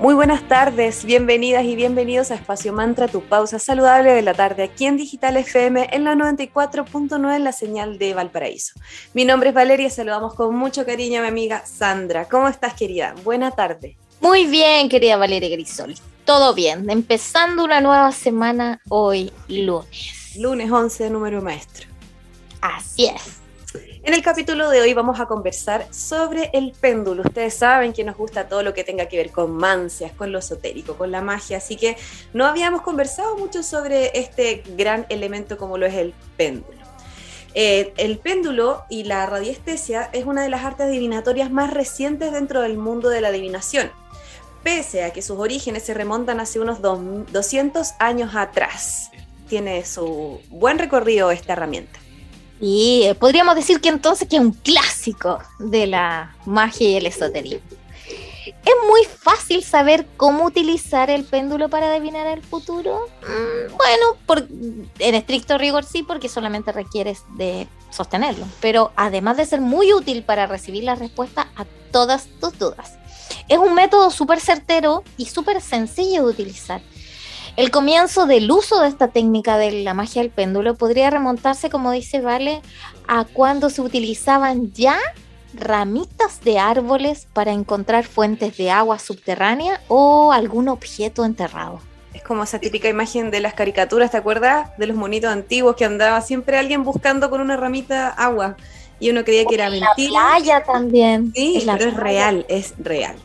Muy buenas tardes, bienvenidas y bienvenidos a Espacio Mantra, tu pausa saludable de la tarde, aquí en Digital FM en la 94.9 en la señal de Valparaíso. Mi nombre es Valeria, saludamos con mucho cariño a mi amiga Sandra. ¿Cómo estás, querida? Buena tarde. Muy bien, querida Valeria Grisol. Todo bien, empezando una nueva semana hoy, lunes. Lunes 11, número maestro. Así es. En el capítulo de hoy vamos a conversar sobre el péndulo. Ustedes saben que nos gusta todo lo que tenga que ver con mancias, con lo esotérico, con la magia, así que no habíamos conversado mucho sobre este gran elemento como lo es el péndulo. Eh, el péndulo y la radiestesia es una de las artes adivinatorias más recientes dentro del mundo de la adivinación, pese a que sus orígenes se remontan hace unos 200 años atrás. Tiene su buen recorrido esta herramienta. Y eh, podríamos decir que entonces que es un clásico de la magia y el esoterismo. ¿Es muy fácil saber cómo utilizar el péndulo para adivinar el futuro? Mm, bueno, en estricto rigor sí, porque solamente requieres de sostenerlo. Pero además de ser muy útil para recibir la respuesta a todas tus dudas. Es un método súper certero y súper sencillo de utilizar. El comienzo del uso de esta técnica de la magia del péndulo podría remontarse, como dice Vale, a cuando se utilizaban ya ramitas de árboles para encontrar fuentes de agua subterránea o algún objeto enterrado. Es como esa típica imagen de las caricaturas, ¿te acuerdas? De los monitos antiguos que andaba siempre alguien buscando con una ramita agua y uno creía que era mentira. La playa también. Sí, pero es real, es real.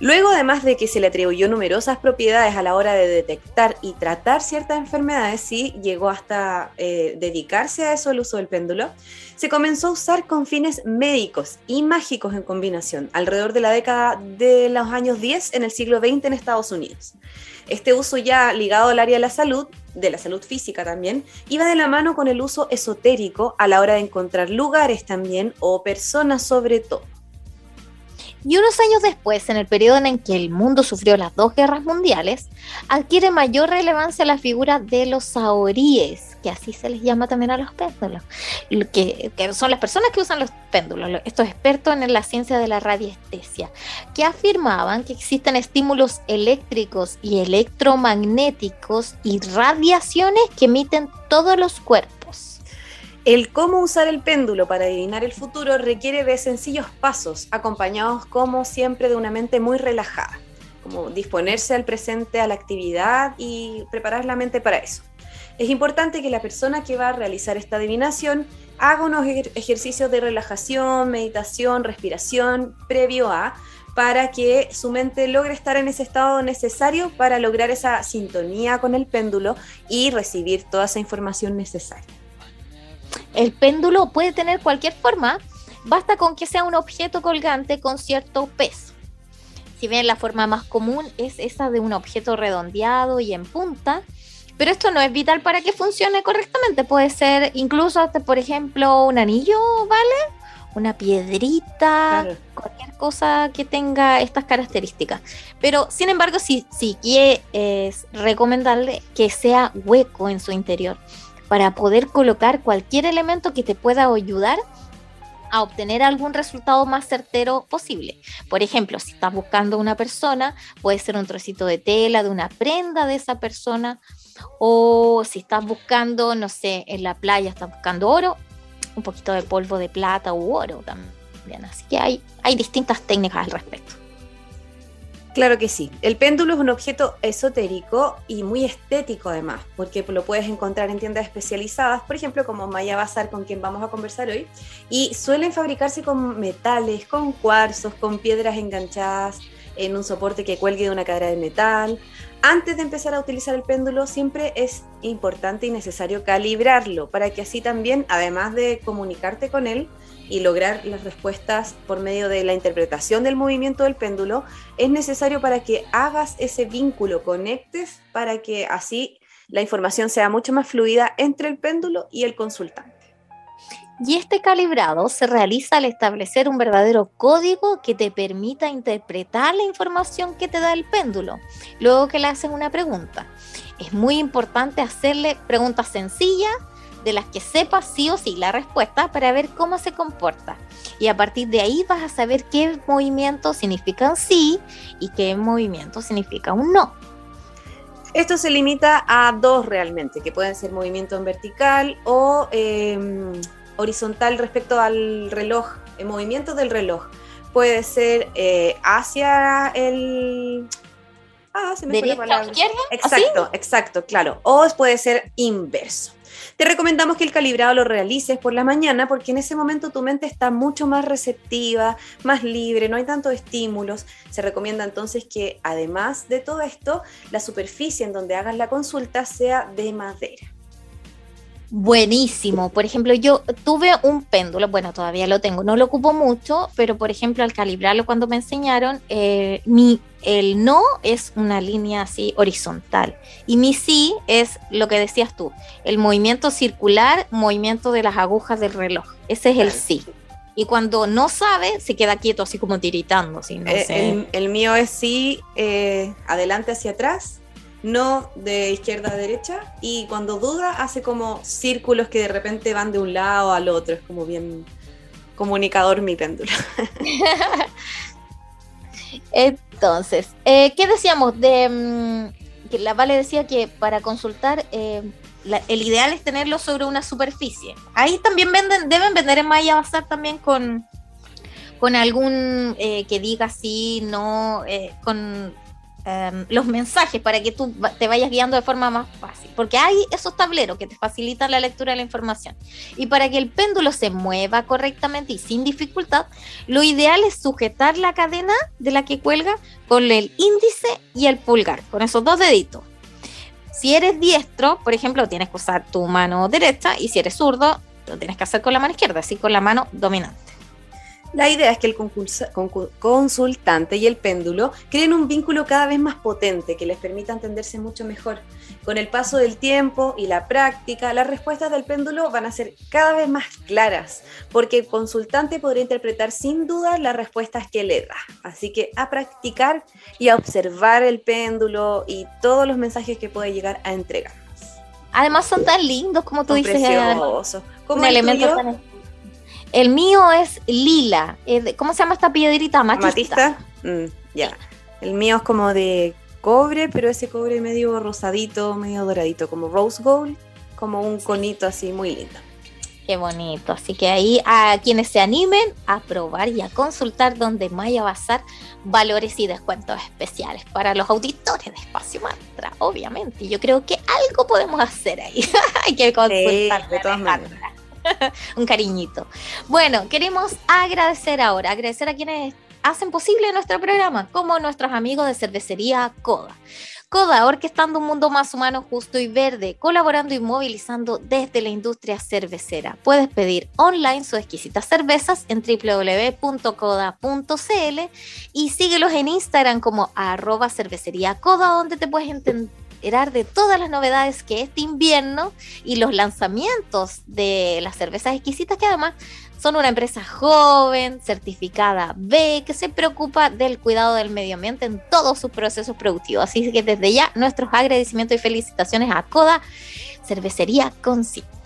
Luego, además de que se le atribuyó numerosas propiedades a la hora de detectar y tratar ciertas enfermedades, sí llegó hasta eh, dedicarse a eso el uso del péndulo, se comenzó a usar con fines médicos y mágicos en combinación, alrededor de la década de los años 10 en el siglo XX en Estados Unidos. Este uso ya ligado al área de la salud, de la salud física también, iba de la mano con el uso esotérico a la hora de encontrar lugares también o personas sobre todo. Y unos años después, en el periodo en que el mundo sufrió las dos guerras mundiales, adquiere mayor relevancia la figura de los saoríes, que así se les llama también a los péndulos, que, que son las personas que usan los péndulos, estos expertos en la ciencia de la radiestesia, que afirmaban que existen estímulos eléctricos y electromagnéticos y radiaciones que emiten todos los cuerpos el cómo usar el péndulo para adivinar el futuro requiere de sencillos pasos, acompañados como siempre de una mente muy relajada, como disponerse al presente, a la actividad y preparar la mente para eso. Es importante que la persona que va a realizar esta adivinación haga unos ejercicios de relajación, meditación, respiración previo a para que su mente logre estar en ese estado necesario para lograr esa sintonía con el péndulo y recibir toda esa información necesaria. El péndulo puede tener cualquier forma, basta con que sea un objeto colgante con cierto peso. Si bien la forma más común es esa de un objeto redondeado y en punta, pero esto no es vital para que funcione correctamente. Puede ser incluso hasta, por ejemplo, un anillo, ¿vale? Una piedrita, cualquier cosa que tenga estas características. Pero, sin embargo, sí, sí es recomendable que sea hueco en su interior para poder colocar cualquier elemento que te pueda ayudar a obtener algún resultado más certero posible. Por ejemplo, si estás buscando una persona, puede ser un trocito de tela de una prenda de esa persona, o si estás buscando, no sé, en la playa estás buscando oro, un poquito de polvo de plata u oro también. Así que hay, hay distintas técnicas al respecto. Claro que sí. El péndulo es un objeto esotérico y muy estético además, porque lo puedes encontrar en tiendas especializadas, por ejemplo como Maya Bazar, con quien vamos a conversar hoy, y suelen fabricarse con metales, con cuarzos, con piedras enganchadas en un soporte que cuelgue de una cadera de metal. Antes de empezar a utilizar el péndulo, siempre es importante y necesario calibrarlo para que así también, además de comunicarte con él, y lograr las respuestas por medio de la interpretación del movimiento del péndulo, es necesario para que hagas ese vínculo, conectes para que así la información sea mucho más fluida entre el péndulo y el consultante. Y este calibrado se realiza al establecer un verdadero código que te permita interpretar la información que te da el péndulo, luego que le hacen una pregunta. Es muy importante hacerle preguntas sencillas de las que sepas sí o sí la respuesta para ver cómo se comporta. Y a partir de ahí vas a saber qué movimientos significan sí y qué movimientos significan un no. Esto se limita a dos realmente, que pueden ser movimiento en vertical o em, horizontal respecto al reloj, el movimiento del reloj. Puede ser eh, hacia el... Ah, se me fue la palabra. Izquierda, exacto, exacto, claro. O puede ser inverso. Te recomendamos que el calibrado lo realices por la mañana porque en ese momento tu mente está mucho más receptiva, más libre, no hay tantos estímulos. Se recomienda entonces que además de todo esto, la superficie en donde hagas la consulta sea de madera. Buenísimo. Por ejemplo, yo tuve un péndulo, bueno, todavía lo tengo, no lo ocupo mucho, pero por ejemplo, al calibrarlo cuando me enseñaron, eh, mi, el no es una línea así horizontal y mi sí es lo que decías tú, el movimiento circular, movimiento de las agujas del reloj. Ese es el sí. Y cuando no sabe, se queda quieto así como tiritando. Eh, el, mío es sí, eh, adelante hacia atrás no de izquierda a derecha, y cuando duda hace como círculos que de repente van de un lado al otro, es como bien comunicador mi péndulo. Entonces, eh, ¿qué decíamos? De, mm, que la Vale decía que para consultar eh, el ideal es tenerlo sobre una superficie. Ahí también venden, deben vender en Maya Bazar también con, con algún eh, que diga así, no, con Em, los mensajes para que tú te vayas guiando de forma más fácil, porque hay esos tableros que te facilitan la lectura de la información. Y para que el péndulo se mueva correctamente y sin dificultad, lo ideal es sujetar la cadena de la que cuelga con el índice y el pulgar, con esos dos deditos. Si eres diestro, por ejemplo, tienes que usar tu mano derecha y si eres zurdo, lo tienes que hacer con la mano izquierda, así con la mano dominante. La idea es que el consultante y el péndulo creen un vínculo cada vez más potente que les permita entenderse mucho mejor. Con el paso del tiempo y la práctica, las respuestas del péndulo van a ser cada vez más claras, porque el consultante podrá interpretar sin duda las respuestas que le da. Así que a practicar y a observar el péndulo y todos los mensajes que puede llegar a entregarnos. Además son tan lindos como tú dices. Preciosos. Como el el mío es lila. ¿Cómo se llama esta piedrita? Matista. Mm, ya. El mío es como de cobre, pero ese cobre medio rosadito, medio doradito, como rose gold, como un conito así muy lindo. Qué bonito. Así que ahí a quienes se animen a probar y a consultar donde Maya Bazar valores y descuentos especiales para los auditores de Espacio Mantra, obviamente. Yo creo que algo podemos hacer ahí. Hay que consultar. de todas maneras. un cariñito. Bueno, queremos agradecer ahora, agradecer a quienes hacen posible nuestro programa, como nuestros amigos de cervecería Coda. Coda, orquestando un mundo más humano, justo y verde, colaborando y movilizando desde la industria cervecera. Puedes pedir online sus exquisitas cervezas en www.coda.cl y síguelos en Instagram como arroba cervecería donde te puedes entender de todas las novedades que este invierno y los lanzamientos de las cervezas exquisitas que además son una empresa joven, certificada B, que se preocupa del cuidado del medio ambiente en todos sus procesos productivos. Así que desde ya nuestros agradecimientos y felicitaciones a Coda Cervecería Consciente.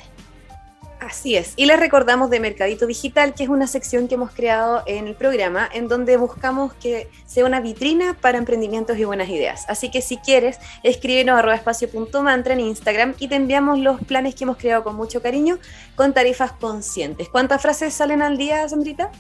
Así es. Y les recordamos de Mercadito Digital, que es una sección que hemos creado en el programa, en donde buscamos que sea una vitrina para emprendimientos y buenas ideas. Así que si quieres, escríbenos a espacio.mantra en Instagram y te enviamos los planes que hemos creado con mucho cariño con tarifas conscientes. ¿Cuántas frases salen al día, Sandrita?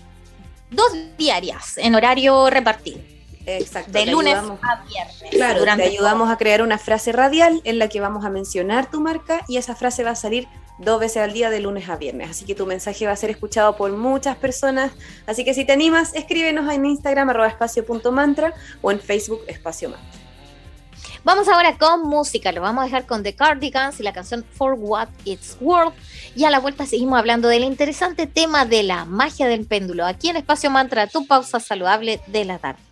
Dos diarias, en horario repartido. Exacto. De lunes a viernes. Claro, te ayudamos a crear una frase radial en la que vamos a mencionar tu marca y esa frase va a salir dos veces al día de lunes a viernes. Así que tu mensaje va a ser escuchado por muchas personas. Así que si te animas, escríbenos en Instagram arroba espacio.mantra o en Facebook espacio mantra. Vamos ahora con música, lo vamos a dejar con The Cardigans y la canción For What It's Worth. Y a la vuelta seguimos hablando del interesante tema de la magia del péndulo. Aquí en Espacio Mantra, tu pausa saludable de la tarde.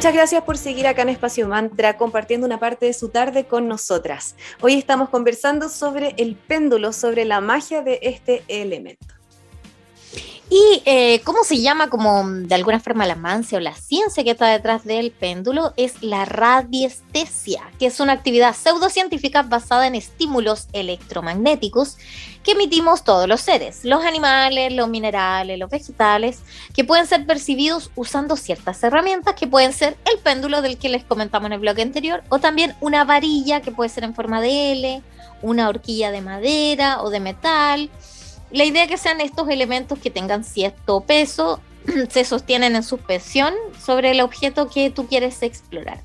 Muchas gracias por seguir acá en Espacio Mantra compartiendo una parte de su tarde con nosotras. Hoy estamos conversando sobre el péndulo, sobre la magia de este elemento. Y eh, cómo se llama como de alguna forma la mancia o la ciencia que está detrás del péndulo es la radiestesia, que es una actividad pseudocientífica basada en estímulos electromagnéticos que emitimos todos los seres, los animales, los minerales, los vegetales, que pueden ser percibidos usando ciertas herramientas que pueden ser el péndulo del que les comentamos en el bloque anterior o también una varilla que puede ser en forma de L, una horquilla de madera o de metal la idea es que sean estos elementos que tengan cierto peso, se sostienen en suspensión sobre el objeto que tú quieres explorar.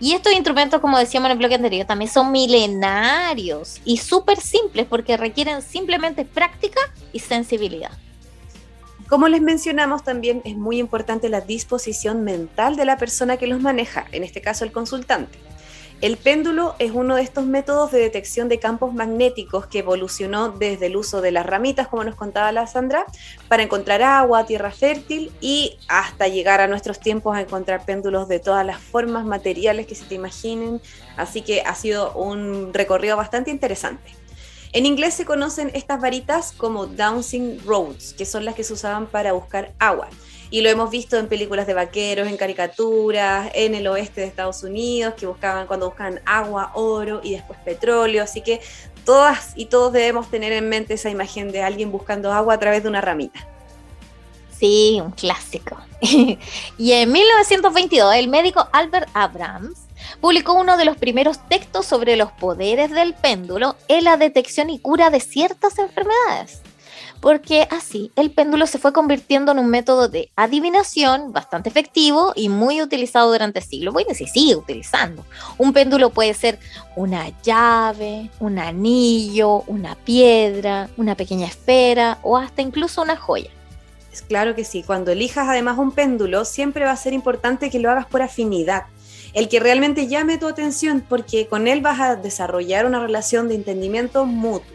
Y estos instrumentos, como decíamos en el bloque anterior, también son milenarios y súper simples porque requieren simplemente práctica y sensibilidad. Como les mencionamos, también es muy importante la disposición mental de la persona que los maneja, en este caso el consultante. El péndulo es uno de estos métodos de detección de campos magnéticos que evolucionó desde el uso de las ramitas, como nos contaba la Sandra, para encontrar agua, tierra fértil y hasta llegar a nuestros tiempos a encontrar péndulos de todas las formas materiales que se te imaginen. Así que ha sido un recorrido bastante interesante. En inglés se conocen estas varitas como Dowsing Roads, que son las que se usaban para buscar agua y lo hemos visto en películas de vaqueros, en caricaturas, en el oeste de Estados Unidos, que buscaban cuando buscan agua, oro y después petróleo, así que todas y todos debemos tener en mente esa imagen de alguien buscando agua a través de una ramita. Sí, un clásico. y en 1922 el médico Albert Abrams publicó uno de los primeros textos sobre los poderes del péndulo en la detección y cura de ciertas enfermedades porque así el péndulo se fue convirtiendo en un método de adivinación bastante efectivo y muy utilizado durante siglos. Bueno, se sigue utilizando. Un péndulo puede ser una llave, un anillo, una piedra, una pequeña esfera o hasta incluso una joya. Es claro que sí, cuando elijas además un péndulo, siempre va a ser importante que lo hagas por afinidad el que realmente llame tu atención, porque con él vas a desarrollar una relación de entendimiento mutuo.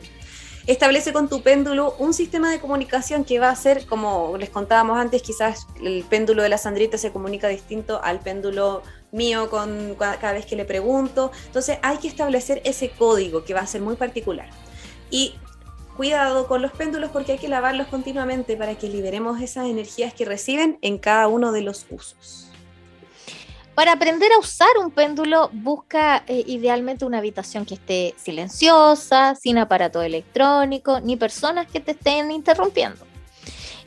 Establece con tu péndulo un sistema de comunicación que va a ser, como les contábamos antes, quizás el péndulo de la Sandrita se comunica distinto al péndulo mío con cada vez que le pregunto. Entonces hay que establecer ese código que va a ser muy particular. Y cuidado con los péndulos porque hay que lavarlos continuamente para que liberemos esas energías que reciben en cada uno de los usos. Para aprender a usar un péndulo, busca eh, idealmente una habitación que esté silenciosa, sin aparato electrónico, ni personas que te estén interrumpiendo.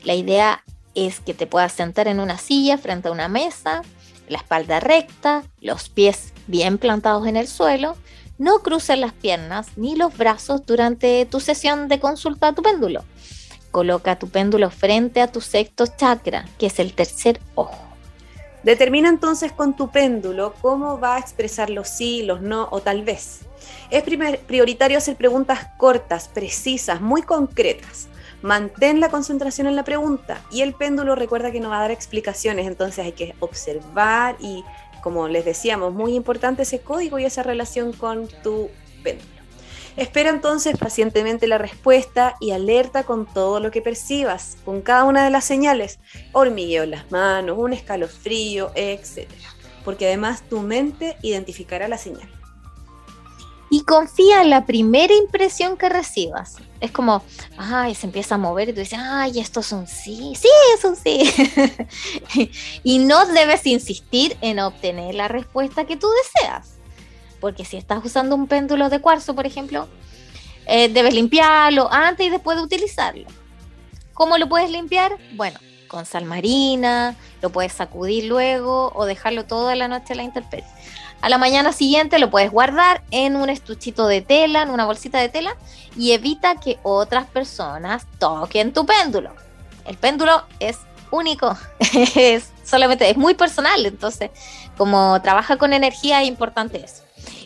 La idea es que te puedas sentar en una silla frente a una mesa, la espalda recta, los pies bien plantados en el suelo, no cruces las piernas ni los brazos durante tu sesión de consulta a tu péndulo. Coloca tu péndulo frente a tu sexto chakra, que es el tercer ojo. Determina entonces con tu péndulo cómo va a expresar los sí, los no o tal vez. Es prioritario hacer preguntas cortas, precisas, muy concretas. Mantén la concentración en la pregunta y el péndulo recuerda que no va a dar explicaciones, entonces hay que observar y, como les decíamos, muy importante ese código y esa relación con tu péndulo. Espera entonces pacientemente la respuesta y alerta con todo lo que percibas, con cada una de las señales, hormigueo en las manos, un escalofrío, etc. Porque además tu mente identificará la señal. Y confía en la primera impresión que recibas. Es como, ay, se empieza a mover y tú dices, ay, esto es un sí, sí, es un sí. y no debes insistir en obtener la respuesta que tú deseas porque si estás usando un péndulo de cuarzo, por ejemplo, eh, debes limpiarlo antes y después de utilizarlo. ¿Cómo lo puedes limpiar? Bueno, con sal marina, lo puedes sacudir luego o dejarlo toda la noche a la intemperie. A la mañana siguiente lo puedes guardar en un estuchito de tela, en una bolsita de tela y evita que otras personas toquen tu péndulo. El péndulo es único, es solamente es muy personal, entonces como trabaja con energía es importante eso.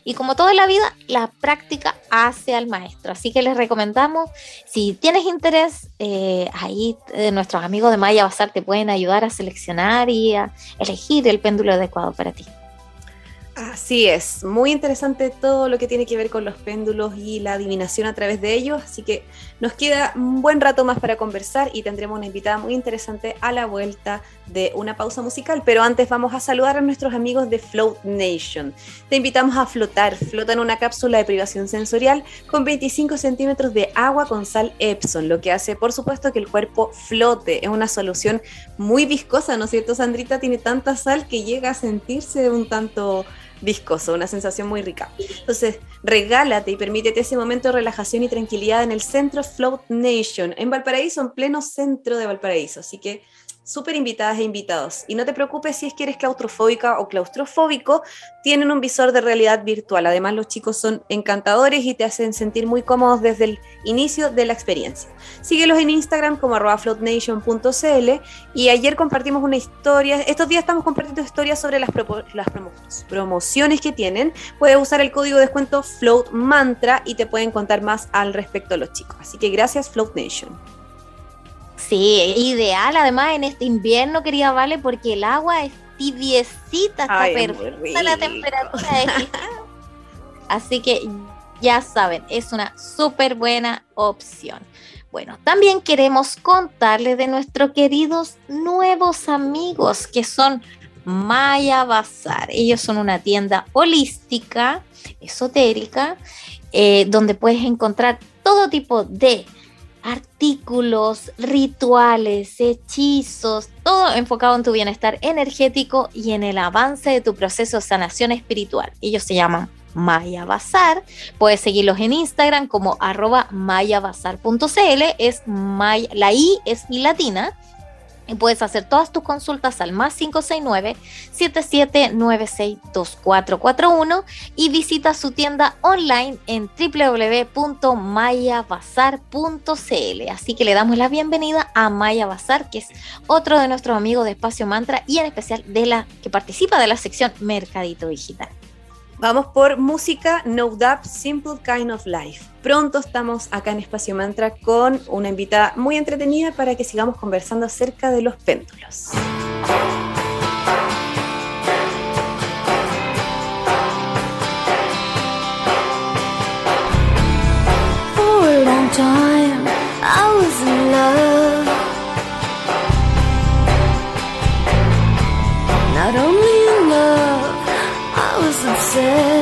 Y como toda la vida, la práctica hace al maestro. Así que les recomendamos, si tienes interés, eh, ahí eh, nuestros amigos de Maya Bazar te pueden ayudar a seleccionar y a elegir el péndulo adecuado para ti. Así es, muy interesante todo lo que tiene que ver con los péndulos y la adivinación a través de ellos, así que nos queda un buen rato más para conversar y tendremos una invitada muy interesante a la vuelta de una pausa musical, pero antes vamos a saludar a nuestros amigos de Float Nation. Te invitamos a flotar, flota en una cápsula de privación sensorial con 25 centímetros de agua con sal Epson, lo que hace por supuesto que el cuerpo flote, es una solución muy viscosa, ¿no es cierto Sandrita? Tiene tanta sal que llega a sentirse un tanto viscoso, una sensación muy rica. Entonces, regálate y permítete ese momento de relajación y tranquilidad en el centro Float Nation, en Valparaíso, en pleno centro de Valparaíso. Así que súper invitadas e invitados. Y no te preocupes si es que eres claustrofóbica o claustrofóbico, tienen un visor de realidad virtual. Además, los chicos son encantadores y te hacen sentir muy cómodos desde el inicio de la experiencia. Síguelos en Instagram como floatnation.cl y ayer compartimos una historia, estos días estamos compartiendo historias sobre las, las promociones que tienen. Puedes usar el código de descuento FloatMantra y te pueden contar más al respecto a los chicos. Así que gracias Float Nation. Sí, ideal además en este invierno, querida Vale, porque el agua es tibiecita, está perfecta la temperatura. Así que ya saben, es una súper buena opción. Bueno, también queremos contarles de nuestros queridos nuevos amigos que son Maya Bazar. Ellos son una tienda holística, esotérica, eh, donde puedes encontrar todo tipo de artículos, rituales, hechizos, todo enfocado en tu bienestar energético y en el avance de tu proceso de sanación espiritual. Ellos se llaman Maya Bazar. Puedes seguirlos en Instagram como arroba mayabazar.cl. Es la I es latina y puedes hacer todas tus consultas al más 569-7796-2441 y visita su tienda online en www.mayabazar.cl. Así que le damos la bienvenida a Maya Bazar, que es otro de nuestros amigos de Espacio Mantra y en especial de la que participa de la sección Mercadito Digital. Vamos por música No Doubt Simple Kind of Life. Pronto estamos acá en Espacio Mantra con una invitada muy entretenida para que sigamos conversando acerca de los péndulos. With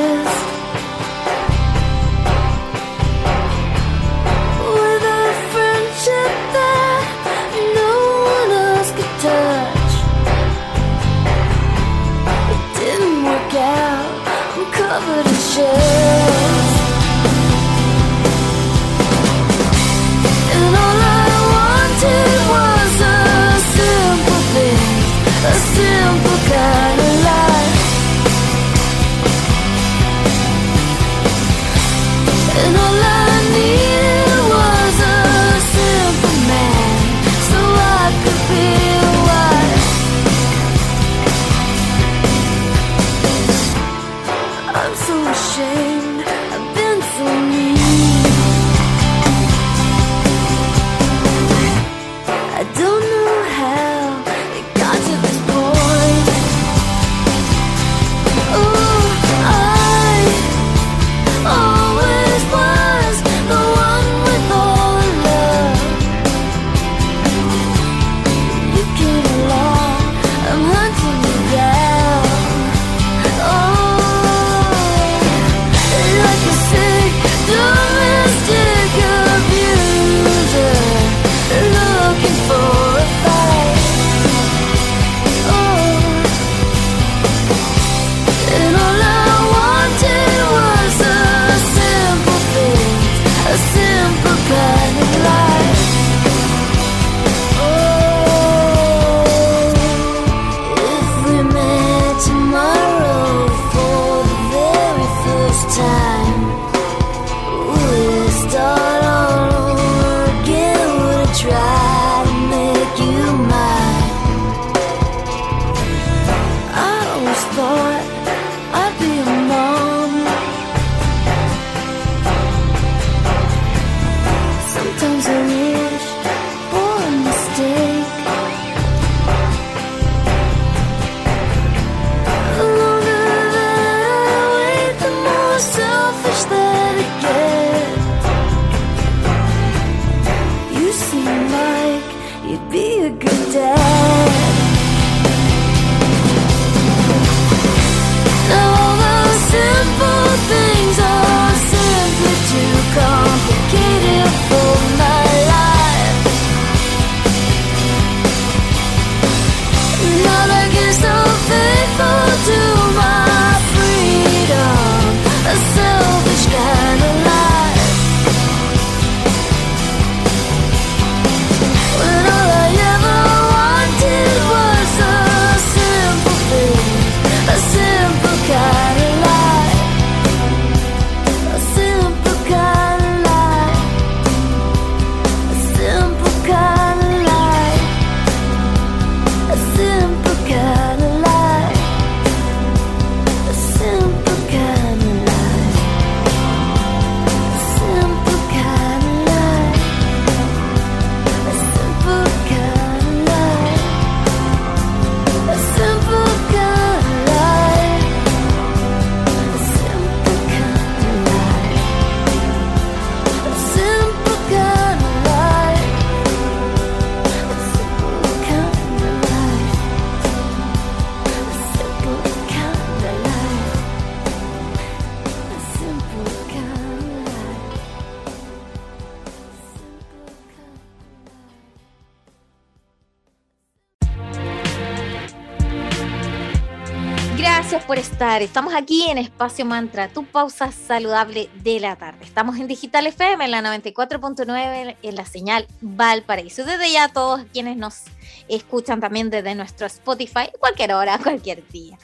Estamos aquí en Espacio Mantra, tu pausa saludable de la tarde. Estamos en Digital FM, en la 94.9, en la señal Valparaíso. Desde ya todos quienes nos escuchan también desde nuestro Spotify, cualquier hora, cualquier día.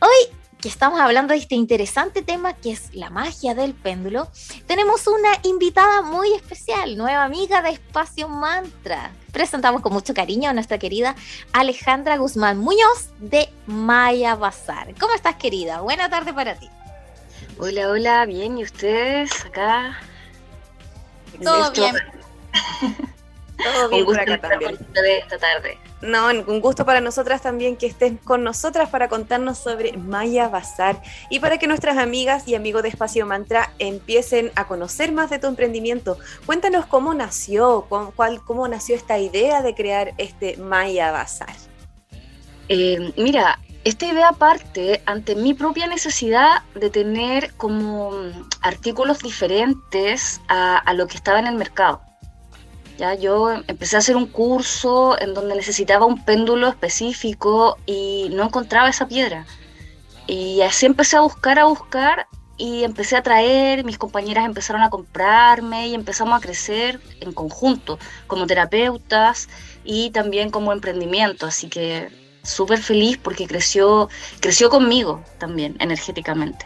Hoy que estamos hablando de este interesante tema que es la magia del péndulo, tenemos una invitada muy especial, nueva amiga de Espacio Mantra. Presentamos con mucho cariño a nuestra querida Alejandra Guzmán Muñoz de Maya Bazar. ¿Cómo estás, querida? Buena tarde para ti. Hola, hola, bien, ¿y ustedes acá? Todo bien. Todo bien por acá también. Esta tarde. No, un gusto para nosotras también que estés con nosotras para contarnos sobre Maya Bazar y para que nuestras amigas y amigos de Espacio Mantra empiecen a conocer más de tu emprendimiento. Cuéntanos cómo nació, cómo, cuál, cómo nació esta idea de crear este Maya Bazar. Eh, mira, esta idea parte ante mi propia necesidad de tener como artículos diferentes a, a lo que estaba en el mercado. Ya yo empecé a hacer un curso en donde necesitaba un péndulo específico y no encontraba esa piedra. Y así empecé a buscar, a buscar y empecé a traer, mis compañeras empezaron a comprarme y empezamos a crecer en conjunto como terapeutas y también como emprendimiento. Así que súper feliz porque creció, creció conmigo también energéticamente.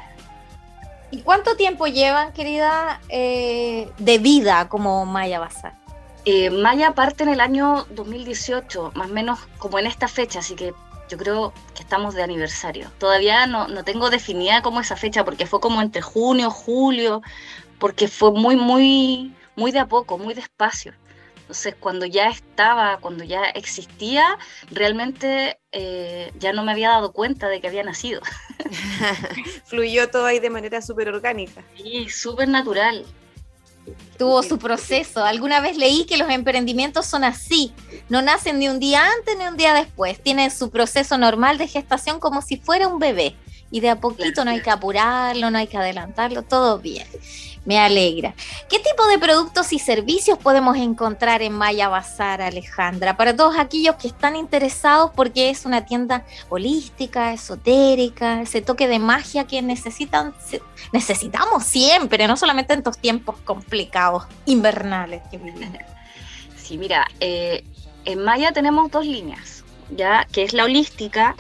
¿Y cuánto tiempo llevan, querida, eh, de vida como Maya Bazar? Eh, Maya parte en el año 2018, más o menos como en esta fecha, así que yo creo que estamos de aniversario. Todavía no, no tengo definida como esa fecha, porque fue como entre junio, julio, porque fue muy, muy, muy de a poco, muy despacio. Entonces, cuando ya estaba, cuando ya existía, realmente eh, ya no me había dado cuenta de que había nacido. Fluyó todo ahí de manera súper orgánica. Sí, súper natural tuvo su proceso. Alguna vez leí que los emprendimientos son así, no nacen ni un día antes ni un día después, tienen su proceso normal de gestación como si fuera un bebé y de a poquito no hay que apurarlo, no hay que adelantarlo, todo bien. Me alegra. ¿Qué tipo de productos y servicios podemos encontrar en Maya Bazar, Alejandra? Para todos aquellos que están interesados porque es una tienda holística, esotérica, ese toque de magia que necesitan, necesitamos siempre, no solamente en estos tiempos complicados, invernales. Sí, mira, eh, en Maya tenemos dos líneas, ya que es la holística,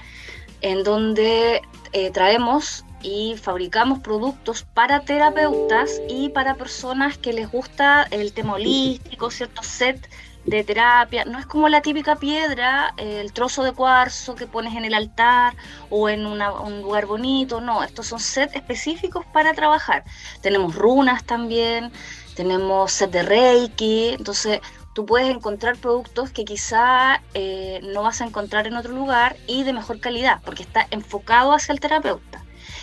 en donde eh, traemos y fabricamos productos para terapeutas y para personas que les gusta el tema holístico, cierto set de terapia. No es como la típica piedra, el trozo de cuarzo que pones en el altar o en un lugar bonito. No, estos son sets específicos para trabajar. Tenemos runas también, tenemos set de Reiki. Entonces, tú puedes encontrar productos que quizá eh, no vas a encontrar en otro lugar y de mejor calidad, porque está enfocado hacia el terapeuta.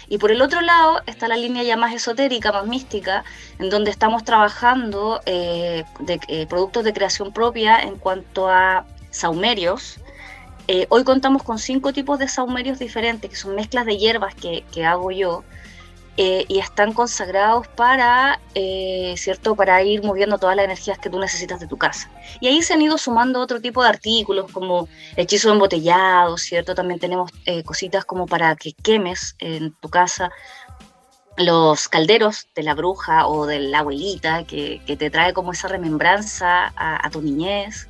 Y por el otro lado está la línea ya más esotérica, más mística, en donde estamos trabajando eh, de, eh, productos de creación propia en cuanto a saumerios. hoy contamos con cinco tipos de saumerios diferentes, que son mezclas de hierbas que, que hago yo, eh, y están consagrados para, eh, ¿cierto? Para ir moviendo todas las energías que tú necesitas de tu casa. Y ahí se han ido sumando otro tipo de artículos como hechizo embotellado, ¿cierto? También tenemos eh, cositas como para que quemes en tu casa los calderos de la bruja o de la abuelita que, que te trae como esa remembranza a, a, tu niñez,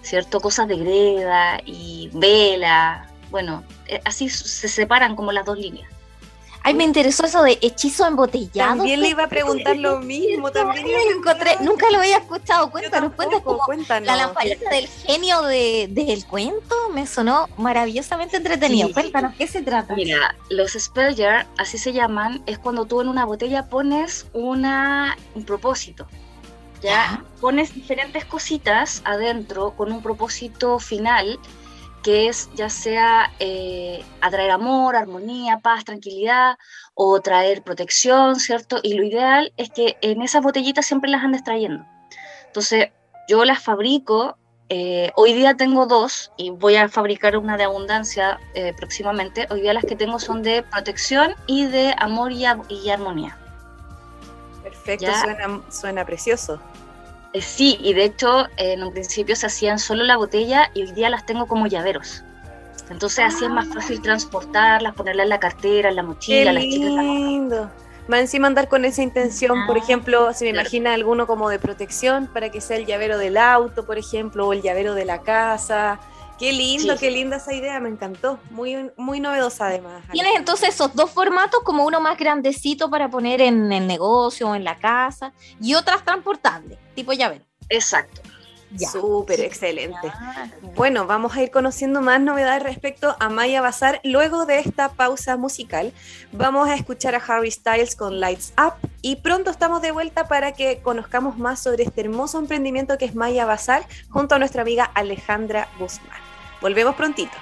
¿cierto? Cosas de greda y vela, bueno, así se separan como las dos líneas. Ay, me interesó eso de hechizo embotellado. También le iba a preguntar lo mismo. También lo encontré. Nunca lo había escuchado. Cuéntanos, cuéntanos. Cuéntanos. La lamparita del genio de, del cuento me sonó maravillosamente entretenido. Cuéntanos, ¿qué se trata? Mira, los spell jar, así se llaman, es cuando tú en una botella pones una, un propósito. ¿ya? Pones diferentes cositas adentro con un propósito final que es ya sea eh, atraer amor, armonía, paz, tranquilidad o traer protección, ¿cierto? Y lo ideal es que en esas botellitas siempre las andes trayendo. Entonces, yo las fabrico, eh, hoy día tengo dos y voy a fabricar una de abundancia eh, próximamente. Hoy día las que tengo son de protección y de amor y, y armonía. Perfecto, suena, suena precioso. Eh, sí, y de hecho en un principio se hacían solo la botella y hoy día las tengo como llaveros. Entonces así es más fácil transportarlas, ponerlas en la cartera, en la mochila, Qué las chicas. lindo. Más encima andar con esa intención, por Ah, ejemplo, si me claro. imagina alguno como de protección para que sea el llavero del auto, por ejemplo, o el llavero de la casa. Qué lindo, Sí. qué linda esa idea, me encantó. Muy, muy novedosa además. Tienes entonces esos dos formatos, como uno más grandecito para poner en el negocio o en la casa, y otras transportables, tipo llavero. Exacto. Súper, Sí. excelente. Bueno, vamos a ir conociendo más novedades respecto a Maya Bazar. Luego de esta pausa musical, vamos a escuchar a Harry Styles con Lights Up y pronto estamos de vuelta para que conozcamos más sobre este hermoso emprendimiento que es Maya Bazar junto a nuestra amiga Alejandra Guzmán. Volvemos prontito.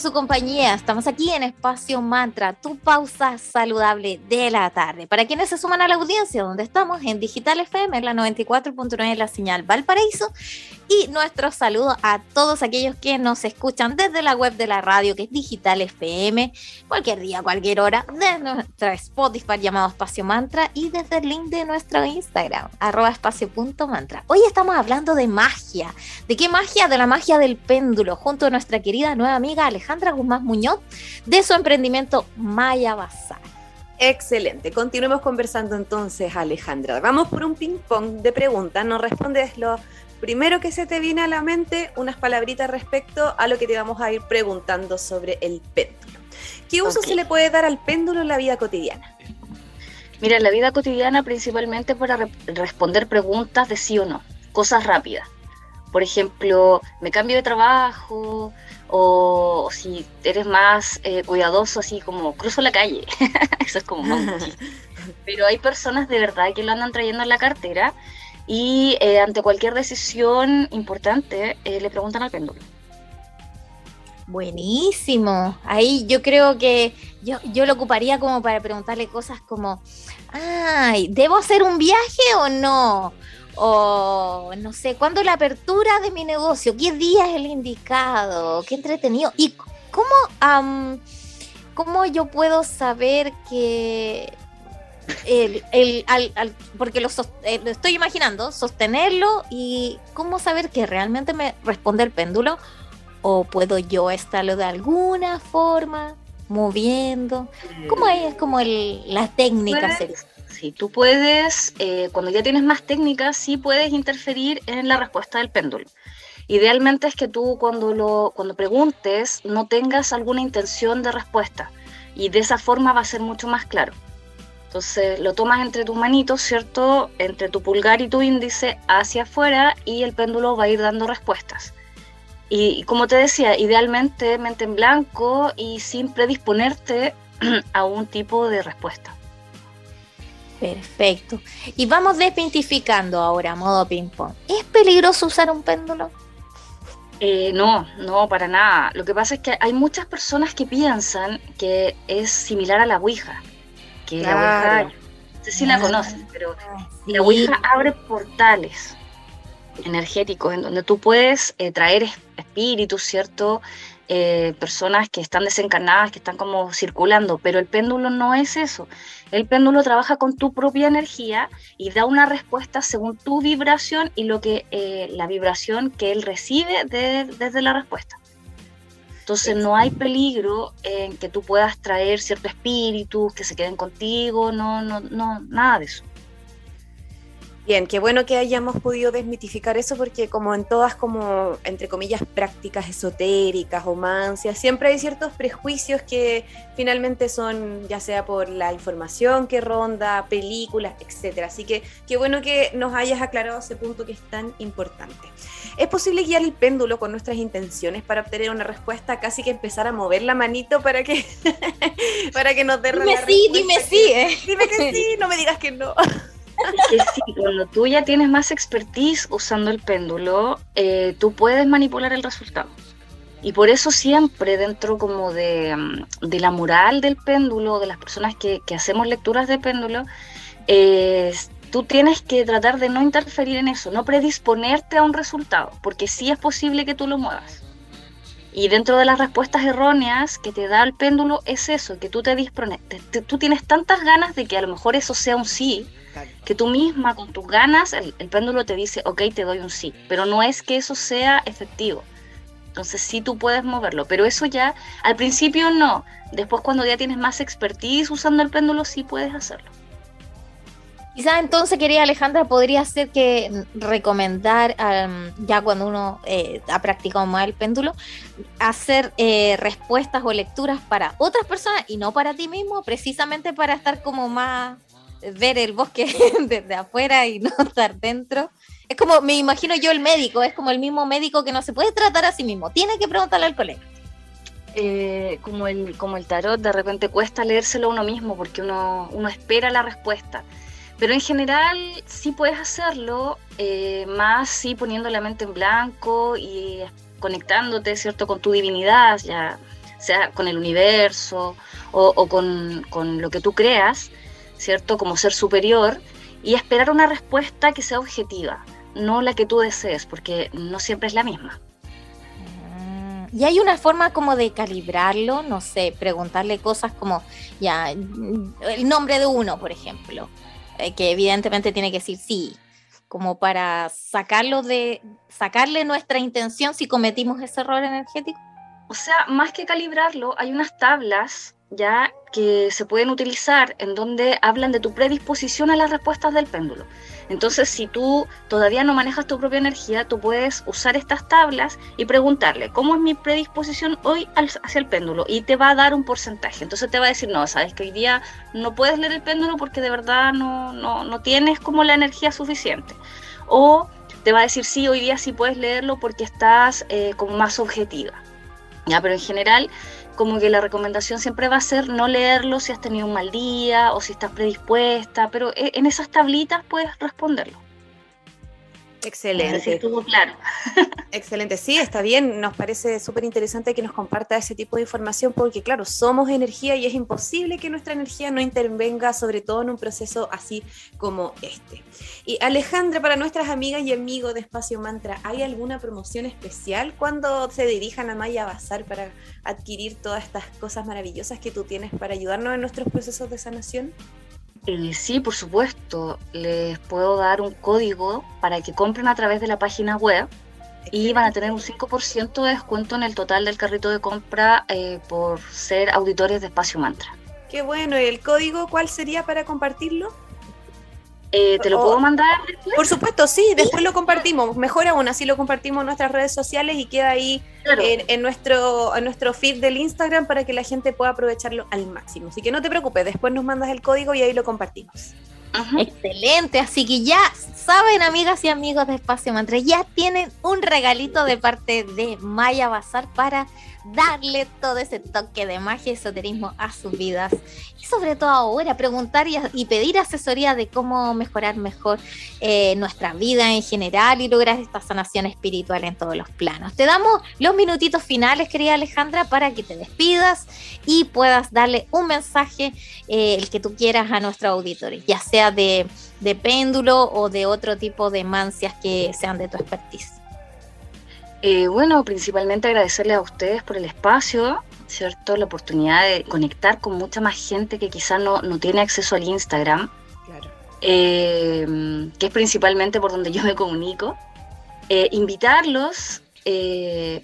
Su compañía. Estamos aquí en Espacio Mantra, tu pausa saludable de la tarde. Para quienes se suman a la audiencia, donde estamos en Digital FM, en la 94.9 la señal Valparaíso. Y nuestro saludo a todos aquellos que nos escuchan desde la web de la radio, que es Digital FM, cualquier día, cualquier hora, de nuestra Spotify llamado Espacio Mantra y desde el link de nuestro Instagram, arroba espacio.mantra. Hoy estamos hablando de magia. ¿De qué magia? De la magia del péndulo, junto a nuestra querida nueva amiga Alejandra Guzmán Muñoz, de su emprendimiento Maya Bazar. Excelente. Continuemos conversando entonces, Alejandra. Vamos por un ping-pong de preguntas. Nos respondes lo primero que se te viene a la mente, unas palabritas respecto a lo que te vamos a ir preguntando sobre el péndulo. ¿Qué uso Ok. se le puede dar al péndulo en la vida cotidiana? Mira, en la vida cotidiana principalmente para re- responder preguntas de sí o no, cosas rápidas. Por ejemplo, me cambio de trabajo o, o si eres más eh, cuidadoso, así como cruzo la calle. Eso es como más. Pero hay personas de verdad que lo andan trayendo en la cartera y eh, ante cualquier decisión importante eh, le preguntan al péndulo. Buenísimo. Ahí yo creo que yo, yo lo ocuparía como para preguntarle cosas como, ay, ¿debo hacer un viaje o no? O no sé, ¿cuándo la apertura de mi negocio? ¿Qué día es el indicado? ¿Qué entretenido? ¿Y cómo, ¿cómo yo puedo saber que el, el- al- al- porque lo, eh, lo estoy imaginando, sostenerlo y cómo saber que realmente me responde el péndulo? ¿O puedo yo estarlo de alguna forma moviendo? ¿Cómo es como el, la técnica? Sería? Sí, tú puedes, eh, cuando ya tienes más técnicas, sí puedes interferir en la respuesta del péndulo. Idealmente es que tú cuando, lo, cuando preguntes no tengas alguna intención de respuesta y de esa forma va a ser mucho más claro. Entonces lo tomas entre tus manitos, ¿cierto? Entre tu pulgar y tu índice hacia afuera y el péndulo va a ir dando respuestas. Y, y como te decía, idealmente mente en blanco y sin predisponerte a un tipo de respuesta. Perfecto. Y vamos desmitificando ahora, modo ping-pong. ¿Es peligroso usar un péndulo? Eh, no, no, para nada. Lo que pasa es que hay muchas personas que piensan que es similar a la Ouija. Que Claro. la Ouija, no sé si la Ah. conoces, pero Sí. la Ouija abre portales energéticos en donde tú puedes eh, traer es- espíritus, ¿cierto? Eh, personas que están desencarnadas, que están como circulando, pero el péndulo no es eso. El péndulo trabaja con tu propia energía y da una respuesta según tu vibración y lo que eh, la vibración que él recibe de- desde la respuesta. Entonces no hay peligro en que tú puedas traer ciertos espíritus que se queden contigo, no, no, no, nada de eso. Bien, qué bueno que hayamos podido desmitificar eso porque como en todas como, entre comillas, prácticas esotéricas o mancias, siempre hay ciertos prejuicios que finalmente son ya sea por la información que ronda, películas, etcétera. Así que qué bueno que nos hayas aclarado ese punto que es tan importante. ¿Es posible guiar el péndulo con nuestras intenciones para obtener una respuesta? Casi que empezar a mover la manito para que, para que nos dé Dime la sí, dime sí, ¿eh? Dime que sí, no me digas que no. sí, cuando tú ya tienes más expertise usando el péndulo, eh, tú puedes manipular el resultado. Y por eso siempre dentro como de, mm, de la moral del péndulo, de las personas que, que hacemos lecturas de péndulo, eh, tú tienes que tratar de no interferir en eso, no predisponerte a un resultado, porque sí es posible que tú lo muevas. Y dentro de las respuestas erróneas que te da el péndulo es eso, que tú te dispones, tú tienes tantas ganas de que a lo mejor eso sea un sí, que tú misma con tus ganas, el, el péndulo te dice, ok, te doy un sí, pero no es que eso sea efectivo. Entonces sí tú puedes moverlo, pero eso ya al principio no. Después cuando ya tienes más expertise usando el péndulo sí puedes hacerlo. Quizás entonces, querida Alejandra, podría ser que recomendar, am, ya cuando uno eh, ha practicado más el péndulo, hacer eh, respuestas o lecturas para otras personas y no para ti mismo, precisamente para estar como más, ver el bosque desde afuera y no estar dentro. Es como, me imagino yo el médico, es como el mismo médico que no se puede tratar a sí mismo, tiene que preguntarle al colega. Eh, como, el, como el tarot, de repente cuesta leérselo a uno mismo porque uno, uno espera la respuesta. Pero en general sí puedes hacerlo, eh, más sí poniendo la mente en blanco y conectándote, ¿cierto?, con tu divinidad, ya sea con el universo o, o con, con lo que tú creas, ¿cierto?, como ser superior, y esperar una respuesta que sea objetiva, no la que tú desees, porque no siempre es la misma. Mm, Y hay una forma como de calibrarlo, no sé, preguntarle cosas como, ya, mm, el nombre de uno, por ejemplo, eh, que evidentemente tiene que decir sí, como para sacarlo de, sacarle nuestra intención si cometimos ese error energético. O sea, más que calibrarlo, hay unas tablas ya que se pueden utilizar en donde hablan de tu predisposición a las respuestas del péndulo. Entonces, si tú todavía no manejas tu propia energía, tú puedes usar estas tablas y preguntarle, ¿cómo es mi predisposición hoy hacia el péndulo? Y te va a dar un porcentaje. Entonces te va a decir, no, sabes que hoy día no puedes leer el péndulo porque de verdad no, no, no tienes como la energía suficiente. O te va a decir, sí, hoy día sí puedes leerlo porque estás eh, como más objetiva. Ya, pero en general, como que la recomendación siempre va a ser no leerlo si has tenido un mal día o si estás predispuesta, pero e- en esas tablitas puedes responderlo. Excelente. estuvo claro. Excelente, sí, está bien. Nos parece súper interesante que nos comparta ese tipo de información porque, claro, somos energía y es imposible que nuestra energía no intervenga, sobre todo en un proceso así como este. Y Alejandra, para nuestras amigas y amigos de Espacio Mantra, ¿hay alguna promoción especial cuando se dirijan a Maya Bazar para adquirir todas estas cosas maravillosas que tú tienes para ayudarnos en nuestros procesos de sanación? Eh, sí, por supuesto. Les puedo dar un código para que compren a través de la página web y van a tener un 5% de descuento en el total del carrito de compra eh, por ser auditores de Espacio Mantra. Qué bueno, ¿y el código cuál sería para compartirlo? Eh, ¿Te lo Oh. puedo mandar después? Por supuesto, sí, después lo compartimos. Mejor aún, así lo compartimos en nuestras redes sociales y queda ahí Claro. en, en nuestro, en nuestro feed del Instagram para que la gente pueda aprovecharlo al máximo. Así que no te preocupes, después nos mandas el código y ahí lo compartimos. Excelente, así que ya saben, amigas y amigos de Espacio Mantra, ya tienen un regalito de parte de Maya Bazar para darle todo ese toque de magia y esoterismo a sus vidas. Y sobre todo ahora, preguntar y, pedir asesoría de cómo mejorar mejor eh, nuestra vida en general y lograr esta sanación espiritual en todos los planos. Te damos los minutitos finales, querida Alejandra, para que te despidas y puedas darle un mensaje, eh, el que tú quieras a nuestros auditores, ya sea de, de péndulo o de otro tipo de mancias que sean de tu expertise. Eh, bueno, principalmente agradecerles a ustedes por el espacio, ¿cierto? La oportunidad de conectar con mucha más gente que quizás no, no tiene acceso al Instagram, Claro. eh, que es principalmente por donde yo me comunico. Eh, invitarlos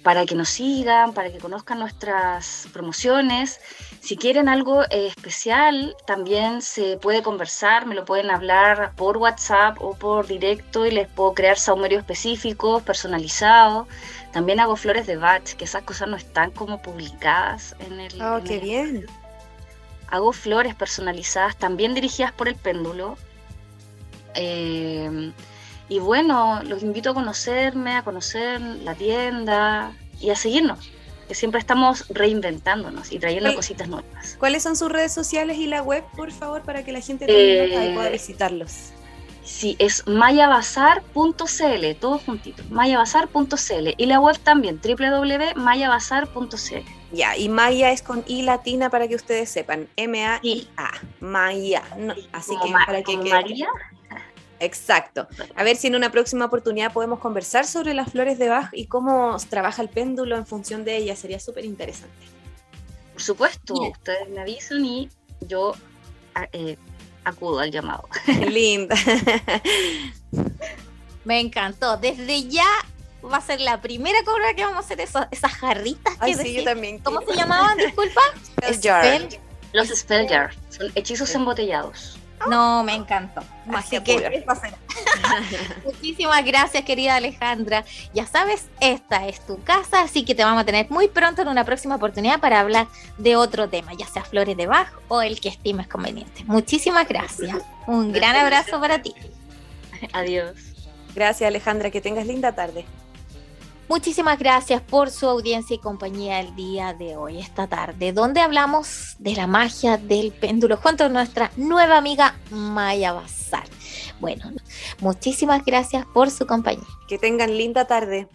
para que nos sigan, para que conozcan nuestras promociones. Si quieren algo eh, especial, también se puede conversar, me lo pueden hablar por WhatsApp o por directo y les puedo crear saumerios específicos, personalizados. También hago flores de batch, que esas cosas no están como publicadas en el... Oh, en qué el- bien. Hago flores personalizadas, también dirigidas por el péndulo. Eh, y bueno, los invito a conocerme, a conocer la tienda y a seguirnos, que siempre estamos reinventándonos y trayendo cositas nuevas. ¿Cuáles son sus redes sociales y la web, por favor, para que la gente Eh, pueda visitarlos? Sí, es mayabazar.cl, todo juntito, mayabazar.cl y la web también, www.mayabazar.cl. Ya, y Maya es con I latina para que ustedes sepan. M-A-I-A. Maya. No, así Como que Ma- para que quede- María, Exacto. A ver si en una próxima oportunidad podemos conversar sobre las flores de Bach y cómo trabaja el péndulo en función de ellas. Sería súper interesante. por supuesto, Bien. ustedes me avisan y yo a- eh, acudo al llamado. Linda. Me encantó. Desde ya va a ser la primera cobra que vamos a hacer eso- esas jarritas que Ay, sí, yo también. ¿Cómo quiero. se llamaban? Disculpa. Spell jar. Spell- Los spell jar son hechizos embotellados. No, me encantó. Magia Así que pura. eso será. Muchísimas gracias, querida Alejandra. Ya sabes, esta es tu casa, así que te vamos a tener muy pronto en una próxima oportunidad para hablar de otro tema, ya sea flores de Bach o el que estimes conveniente. Muchísimas gracias. Un gran abrazo para ti. Adiós. Gracias, Alejandra. Que tengas linda tarde. Muchísimas gracias por su audiencia y compañía el día de hoy, esta tarde, donde hablamos de la magia del péndulo junto a nuestra nueva amiga Maya Bazar. Bueno, muchísimas gracias por su compañía. Que tengan linda tarde.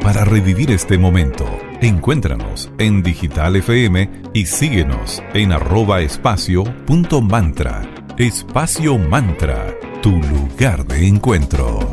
Para revivir este momento, encuéntranos en Digital FM y síguenos en arroba espacio punto mantra. Espacio Mantra, tu lugar de encuentro.